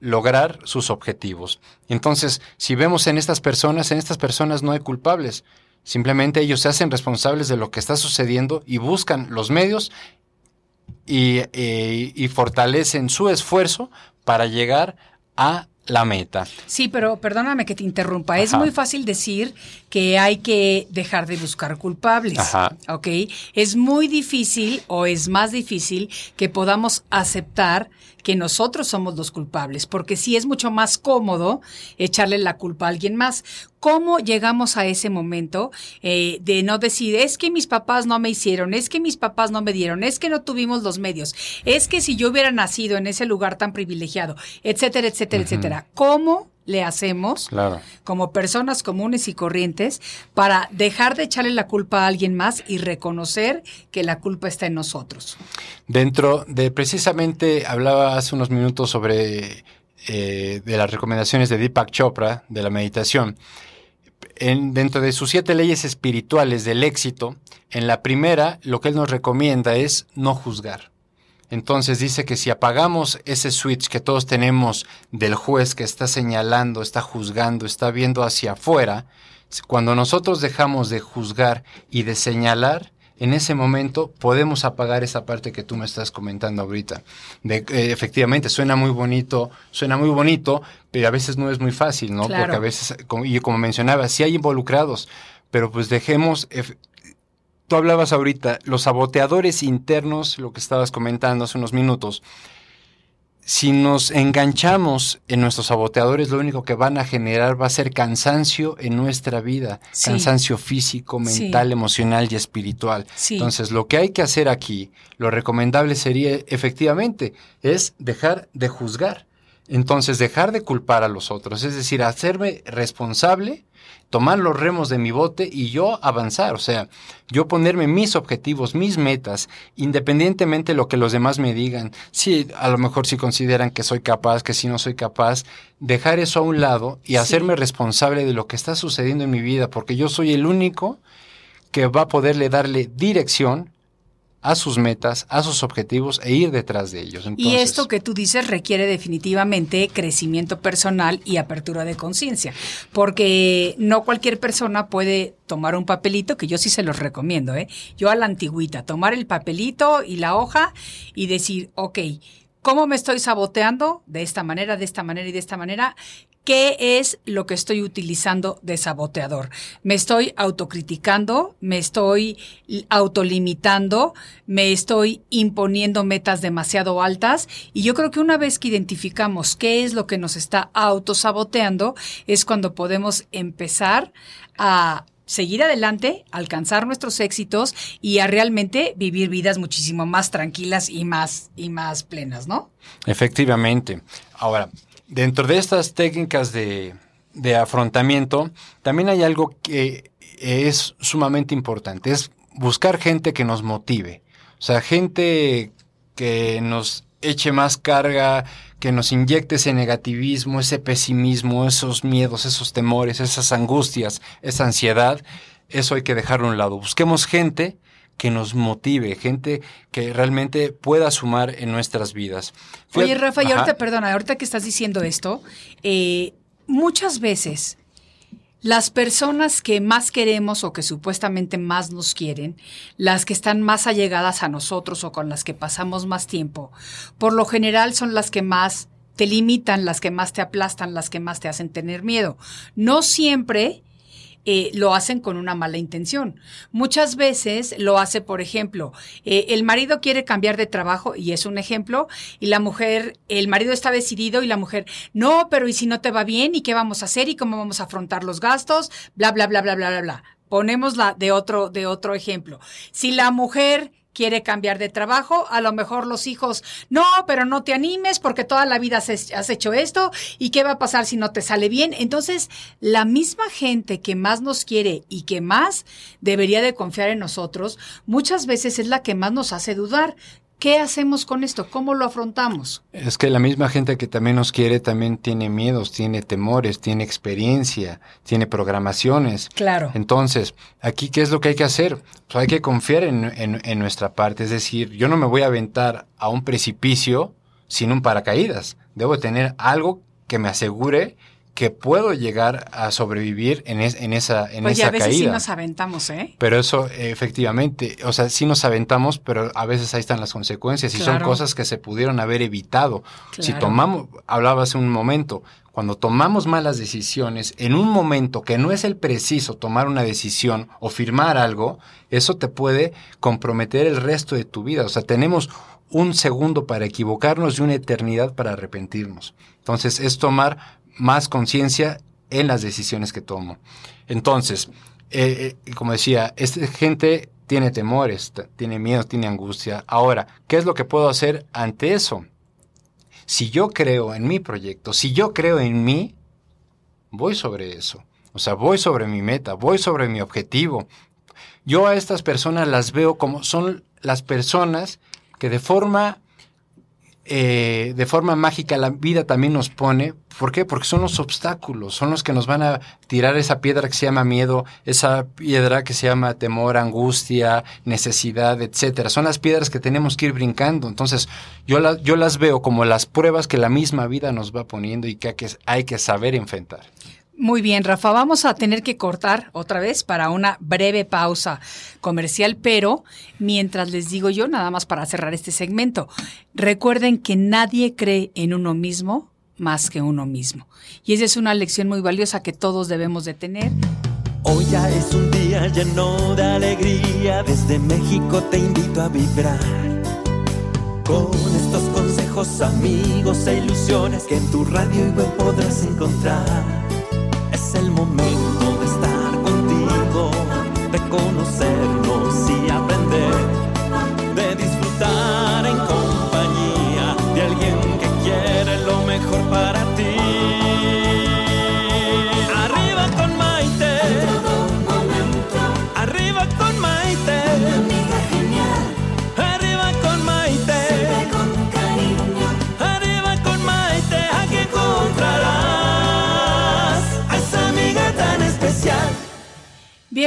lograr sus objetivos. Entonces, si vemos en estas personas, en estas personas no hay culpables. Simplemente ellos se hacen responsables de lo que está sucediendo y buscan los medios y, eh, y fortalecen su esfuerzo para llegar a la meta.
Sí, pero perdóname que te interrumpa. Es muy fácil decir que hay que dejar de buscar culpables.
Ajá.
¿Ok? Es muy difícil o es más difícil que podamos aceptar que nosotros somos los culpables, porque sí es mucho más cómodo echarle la culpa a alguien más. ¿Cómo llegamos a ese momento eh, de no decir, es que mis papás no me hicieron, es que mis papás no me dieron, es que no tuvimos los medios, es que si yo hubiera nacido en ese lugar tan privilegiado, etcétera, etcétera, etcétera? ¿Cómo le hacemos
Claro.
como personas comunes y corrientes para dejar de echarle la culpa a alguien más y reconocer que la culpa está en nosotros?
Dentro de precisamente, hablaba hace unos minutos sobre eh, de las recomendaciones de Deepak Chopra, de la meditación. En- dentro de sus siete leyes espirituales del éxito, en la primera, lo que él nos recomienda es no juzgar. Entonces dice que si apagamos ese switch que todos tenemos del juez que está señalando, está juzgando, está viendo hacia afuera, cuando nosotros dejamos de juzgar y de señalar, en ese momento podemos apagar esa parte que tú me estás comentando ahorita. De, eh, efectivamente, suena muy bonito, suena muy bonito, pero a veces no es muy fácil, ¿no?
Claro.
Porque a veces, como, y como mencionaba, sí hay involucrados, pero pues dejemos, Tú hablabas ahorita, los saboteadores internos, lo que estabas comentando hace unos minutos, si nos enganchamos en nuestros saboteadores, lo único que van a generar va a ser cansancio en nuestra vida,
Sí.
cansancio físico,
Sí.
mental, emocional y espiritual.
Sí.
Entonces, lo que hay que hacer aquí, lo recomendable sería efectivamente, es dejar de juzgar. Entonces, dejar de culpar a los otros, es decir, hacerme responsable, tomar los remos de mi bote y yo avanzar, o sea, yo ponerme mis objetivos, mis metas, independientemente de lo que los demás me digan, si a lo mejor si consideran que soy capaz, que si no soy capaz, dejar eso a un lado y
Sí.
hacerme responsable de lo que está sucediendo en mi vida, porque yo soy el único que va a poderle darle dirección a sus metas, a sus objetivos e ir detrás de ellos.
y esto que tú dices requiere definitivamente crecimiento personal y apertura de conciencia, porque no cualquier persona puede tomar un papelito, que yo sí se los recomiendo, ¿eh? Yo a la antigüita, tomar el papelito y la hoja y decir, ok, ¿cómo me estoy saboteando? De esta manera, de esta manera y de esta manera. ¿Qué es lo que estoy utilizando de saboteador? Me estoy autocriticando, me estoy autolimitando, me estoy imponiendo metas demasiado altas y yo creo que una vez que identificamos qué es lo que nos está autosaboteando es cuando podemos empezar a seguir adelante, alcanzar nuestros éxitos y a realmente vivir vidas muchísimo más tranquilas y más y más plenas, ¿no?
Efectivamente. Ahora, dentro de estas técnicas de, de afrontamiento, también hay algo que es sumamente importante, es buscar gente que nos motive. O sea, gente que nos eche más carga, que nos inyecte ese negativismo, ese pesimismo, esos miedos, esos temores, esas angustias, esa ansiedad. Eso hay que dejarlo a un lado. Busquemos gente que nos motive, gente que realmente pueda sumar en nuestras vidas.
Oye,
Fíjate-
Rafa, y
Ajá.
ahorita, perdona, ahorita que estás diciendo esto, eh, muchas veces las personas que más queremos o que supuestamente más nos quieren, las que están más allegadas a nosotros o con las que pasamos más tiempo, por lo general son las que más te limitan, las que más te aplastan, las que más te hacen tener miedo. No siempre eh, lo hacen con una mala intención. Muchas veces lo hace, por ejemplo, eh, el marido quiere cambiar de trabajo y es un ejemplo, y la mujer, el marido está decidido y la mujer, no, pero ¿y si no te va bien? ¿Y qué vamos a hacer? ¿Y cómo vamos a afrontar los gastos? Bla, bla, bla, bla, bla, bla, bla. Ponémosla de otro, de otro ejemplo. Si la mujer quiere cambiar de trabajo, a lo mejor los hijos, no, pero no te animes porque toda la vida has, hecho esto y qué va a pasar si no te sale bien. Entonces, la misma gente que más nos quiere y que más debería de confiar en nosotros, muchas veces es la que más nos hace dudar. ¿Qué hacemos con esto? ¿Cómo lo afrontamos?
Es que la misma gente que también nos quiere también tiene miedos, tiene temores, tiene experiencia, tiene programaciones.
Claro.
Entonces, aquí, ¿qué es lo que hay que hacer? Pues hay que confiar en, en- en nuestra parte. Es decir, yo no me voy a aventar a un precipicio sin un paracaídas. Debo tener algo que me asegure que puedo llegar a sobrevivir en, es- en esa, en
Pues
esa
a veces sí
caída.
nos aventamos, ¿eh?
Pero eso, efectivamente, o sea, sí nos aventamos, pero a veces ahí están las consecuencias y son cosas que se pudieron haber evitado. Si
Claro.
tomamos, hablaba hace un momento, cuando tomamos malas decisiones en un momento que no es el preciso tomar una decisión o firmar algo, eso te puede comprometer el resto de tu vida. O sea, tenemos un segundo para equivocarnos y una eternidad para arrepentirnos. Entonces, es tomar más conciencia en las decisiones que tomo. Entonces, eh, eh, como decía, esta gente tiene temores, tiene miedo, tiene angustia. Ahora, ¿qué es lo que puedo hacer ante eso? Si yo creo en mi proyecto, si yo creo en mí, voy sobre eso. O sea, voy sobre mi meta, voy sobre mi objetivo. Yo a estas personas las veo como son las personas que de forma eh, de forma mágica la vida también nos pone. ¿Por qué? Porque son los obstáculos, son los que nos van a tirar esa piedra que se llama miedo, esa piedra que se llama temor, angustia, necesidad, etcétera. Son las piedras que tenemos que ir brincando. Entonces, yo, yo las veo como las pruebas que la misma vida nos va poniendo y que hay que, hay que saber enfrentar.
Muy bien, Rafa, vamos a tener que cortar otra vez para una breve pausa comercial, pero mientras les digo yo, nada más para cerrar este segmento, recuerden que nadie cree en uno mismo más que uno mismo. Y esa es una lección muy valiosa que todos debemos de tener.
Hoy ya es un día lleno de alegría, desde México te invito a vibrar. Con estos consejos, amigos e ilusiones que en tu radio y web podrás encontrar. Es el momento de estar contigo, de conocernos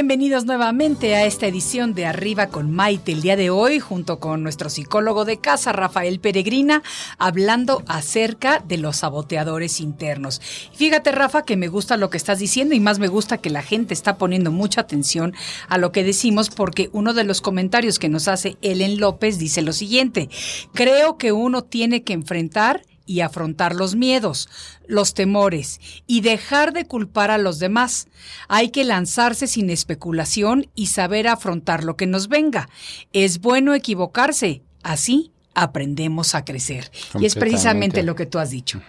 Bienvenidos nuevamente a esta edición de Arriba con Maite el día de hoy, junto con nuestro psicólogo de casa, Rafael Peregrina, hablando acerca de los saboteadores internos. Fíjate, Rafa, que me gusta lo que estás diciendo y más me gusta que la gente está poniendo mucha atención a lo que decimos porque uno de los comentarios que nos hace Ellen López dice lo siguiente, creo que uno tiene que enfrentar y afrontar los miedos, los temores y dejar de culpar a los demás. Hay que lanzarse sin especulación y saber afrontar lo que nos venga. Es bueno equivocarse, así aprendemos a crecer. Y es precisamente lo que tú has dicho.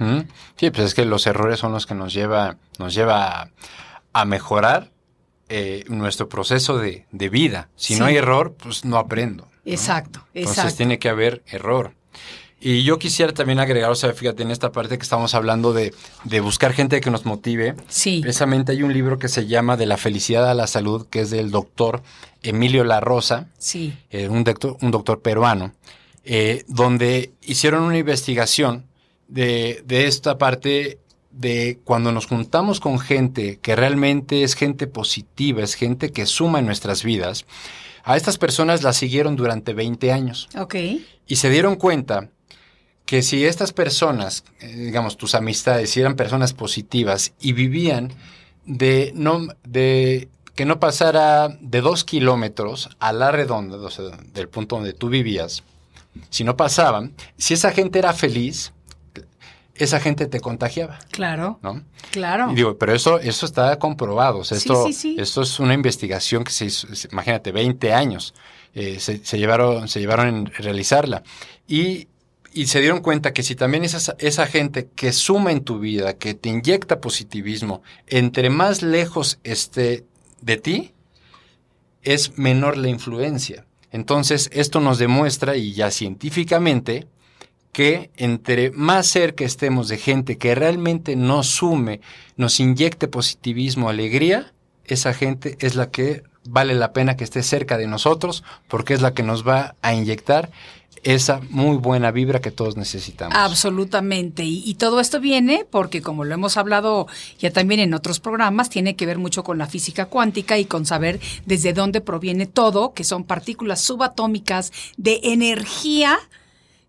Sí, pues es que los errores son los que nos lleva, nos lleva a, mejorar eh, nuestro proceso de, de vida. Si
Sí.
no hay error, pues no aprendo. ¿no?
Exacto,
Entonces
exacto.
tiene que haber error. Y yo quisiera también agregar, o sea, fíjate, en esta parte que estamos hablando de, de buscar gente que nos motive.
Sí.
Precisamente hay un libro que se llama De la felicidad a la salud, que es del doctor Emilio La Rosa,
Sí,
eh, un, doctor, un doctor peruano, eh, donde hicieron una investigación de, de esta parte de cuando nos juntamos con gente que realmente es gente positiva, es gente que suma en nuestras vidas, a estas personas las siguieron durante 20 años
ok.
y se dieron cuenta que si estas personas, eh, digamos, tus amistades, si eran personas positivas y vivían de no, de que no pasara de dos kilómetros a la redonda, o sea, del punto donde tú vivías, si no pasaban, si esa gente era feliz, esa gente te contagiaba,
Claro,
¿no?
claro.
Y digo, pero eso, eso está comprobado. O sea,
Sí,
esto,
sí, sí.
esto es una investigación que se hizo, imagínate, 20 años eh, se, se llevaron, se llevaron en realizarla. Y, y se dieron cuenta que si también esa, esa gente que suma en tu vida, que te inyecta positivismo, entre más lejos esté de ti, es menor la influencia. Entonces, esto nos demuestra, y ya científicamente, que entre más cerca estemos de gente que realmente nos sume, nos inyecte positivismo, alegría, esa gente es la que vale la pena que esté cerca de nosotros porque es la que nos va a inyectar esa muy buena vibra que todos necesitamos.
Absolutamente. Y, y todo esto viene porque, como lo hemos hablado ya también en otros programas, tiene que ver mucho con la física cuántica y con saber desde dónde proviene todo, que son partículas subatómicas de energía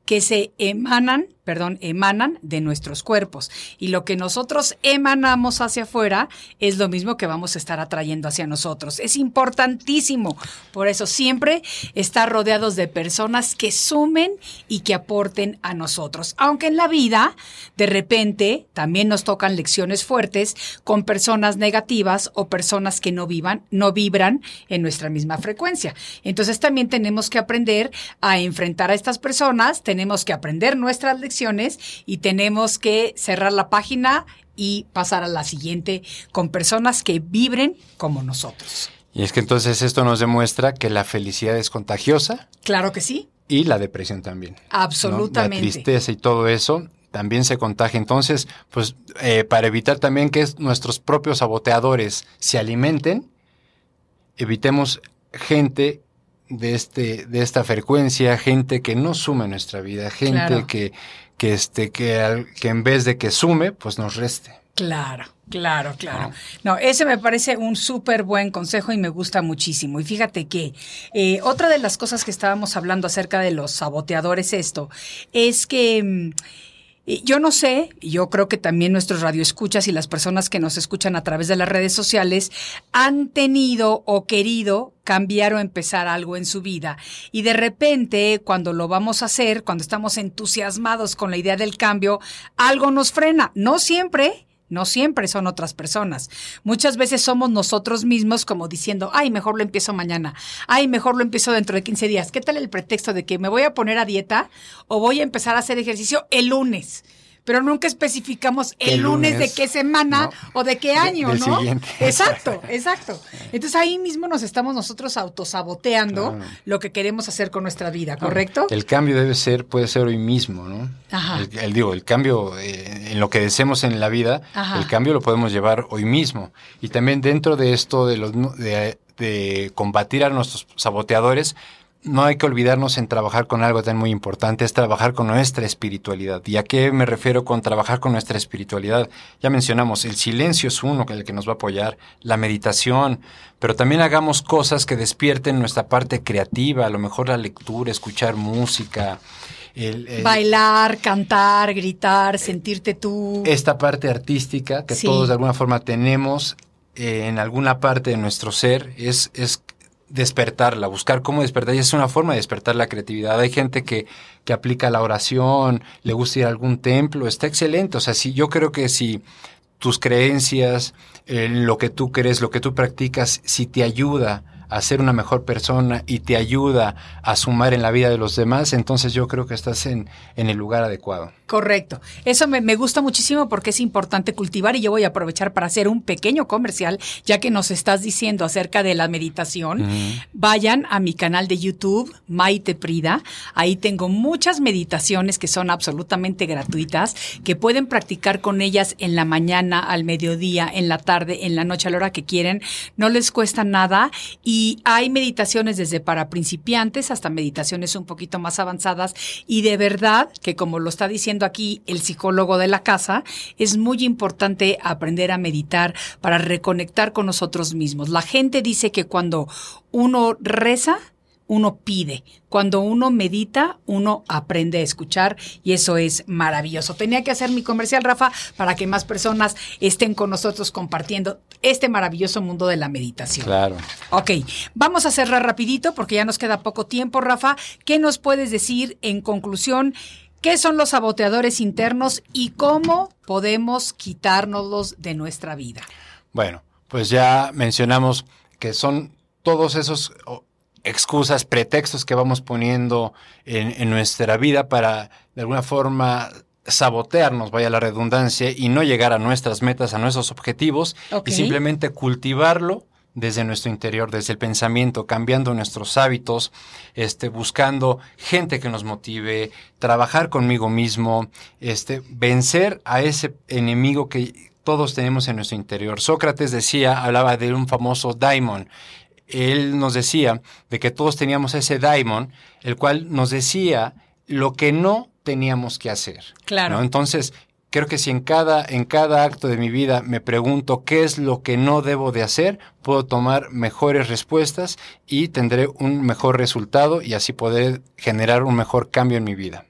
que se emanan perdón, emanan de nuestros cuerpos. Y lo que nosotros emanamos hacia afuera es lo mismo que vamos a estar atrayendo hacia nosotros. Es importantísimo. Por eso siempre estar rodeados de personas que sumen y que aporten a nosotros. Aunque en la vida, de repente, también nos tocan lecciones fuertes con personas negativas o personas que no vivan, no vibran en nuestra misma frecuencia. Entonces también tenemos que aprender a enfrentar a estas personas, tenemos que aprender nuestras lecciones y tenemos que cerrar la página y pasar a la siguiente con personas que vibren como nosotros.
Y es que entonces esto nos demuestra que la felicidad es contagiosa.
Claro que sí.
Y la depresión también.
Absolutamente.
La tristeza y todo eso también se contagia. Entonces, pues eh, para evitar también que nuestros propios saboteadores se alimenten, evitemos gente de, este, de esta frecuencia, gente que no sume nuestra vida, gente que, que, este, que, que en vez de que sume, pues nos reste.
Claro, claro, claro. No, ese me parece un súper buen consejo y me gusta muchísimo. Y fíjate que eh, otra de las cosas que estábamos hablando acerca de los saboteadores, esto, es que... Yo no sé, yo creo que también nuestros radioescuchas y las personas que nos escuchan a través de las redes sociales han tenido o querido cambiar o empezar algo en su vida. Y de repente, cuando lo vamos a hacer, cuando estamos entusiasmados con la idea del cambio, algo nos frena. No siempre, no siempre son otras personas. Muchas veces somos nosotros mismos como diciendo, ay, mejor lo empiezo mañana, ay, mejor lo empiezo dentro de 15 días. ¿Qué tal el pretexto de que me voy a poner a dieta o voy a empezar a hacer ejercicio el lunes? Pero nunca especificamos el, lunes, de qué semana o de qué año, ¿no? Exacto, exacto. Entonces ahí mismo nos estamos nosotros autosaboteando lo que queremos hacer con nuestra vida, ¿correcto?
El cambio debe ser, puede ser hoy mismo, ¿no? Ajá. El, digo, el cambio eh, en lo que deseemos en la vida, el cambio lo podemos llevar hoy mismo. Y también dentro de esto de los de combatir a nuestros saboteadores, no hay que olvidarnos en trabajar con algo tan muy importante, es trabajar con nuestra espiritualidad. ¿Y a qué me refiero con trabajar con nuestra espiritualidad? Ya mencionamos, el silencio es uno el que nos va a apoyar, la meditación, pero también hagamos cosas que despierten nuestra parte creativa, a lo mejor la lectura, escuchar música.
Bailar, cantar, gritar, sentirte tú.
Esta parte artística que todos de alguna forma tenemos eh, en alguna parte de nuestro ser es, es despertarla, buscar cómo despertar. Es una forma de despertar la creatividad. Hay gente que, que aplica la oración, le gusta ir a algún templo, está excelente. O sea, si yo creo que si tus creencias, lo que tú crees, lo que tú practicas, si te ayuda a ser una mejor persona y te ayuda a sumar en la vida de los demás, entonces yo creo que estás en, en el lugar adecuado.
Correcto. Eso me, gusta muchísimo porque es importante cultivar y yo voy a aprovechar para hacer un pequeño comercial, ya que nos estás diciendo acerca de la meditación. Vayan a mi canal de YouTube, Maite Prida. Ahí tengo muchas meditaciones que son absolutamente gratuitas, que pueden practicar con ellas en la mañana, al mediodía, en la tarde, en la noche, a la hora que quieren. No les cuesta nada y y hay meditaciones desde para principiantes hasta meditaciones un poquito más avanzadas. Y de verdad que como lo está diciendo aquí el psicólogo de la casa, es muy importante aprender a meditar para reconectar con nosotros mismos. La gente dice que cuando uno reza, uno pide. Cuando uno medita, uno aprende a escuchar y eso es maravilloso. Tenía que hacer mi comercial, Rafa, para que más personas estén con nosotros compartiendo este maravilloso mundo de la meditación.
Claro.
Ok, vamos a cerrar rapidito porque ya nos queda poco tiempo, Rafa. ¿Qué nos puedes decir en conclusión? ¿Qué son los saboteadores internos y cómo podemos quitárnoslos de nuestra vida?
Bueno, pues ya mencionamos que son todos esos excusas, pretextos que vamos poniendo en, nuestra vida para de alguna forma sabotearnos, vaya la redundancia, y no llegar a nuestras metas, a nuestros objetivos, y simplemente cultivarlo desde nuestro interior, desde el pensamiento, cambiando nuestros hábitos, este, buscando gente que nos motive, trabajar conmigo mismo, este, vencer a ese enemigo que todos tenemos en nuestro interior. Sócrates decía, hablaba de un famoso daimon, él nos decía de que todos teníamos ese daimon, el cual nos decía lo que no teníamos que hacer.
Claro.
Entonces, creo que si en cada, en cada acto de mi vida me pregunto qué es lo que no debo de hacer, puedo tomar mejores respuestas y tendré un mejor resultado y así poder generar un mejor cambio en mi vida.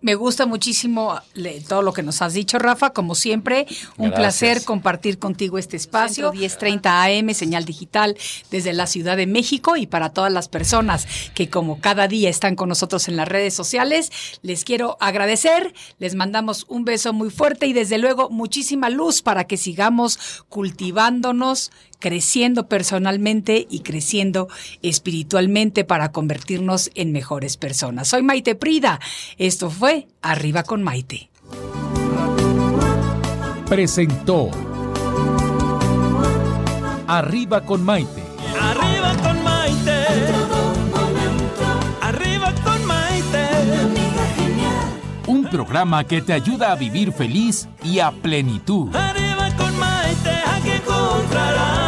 Me gusta muchísimo le- todo lo que nos has dicho, Rafa. Como siempre, un
Gracias.
placer compartir contigo este espacio. 1030 AM, señal digital desde la Ciudad de México. Y para todas las personas que, como cada día, están con nosotros en las redes sociales, les quiero agradecer. Les mandamos un beso muy fuerte y, desde luego, muchísima luz para que sigamos cultivándonos, creciendo personalmente y creciendo espiritualmente para convertirnos en mejores personas. Soy Maite Prida. Esto fue Arriba con Maite.
Presentó Arriba con Maite.
Arriba con Maite. Arriba con Maite.
Un programa que te ayuda a vivir feliz y a plenitud.
Arriba con Maite, aquí encontrarás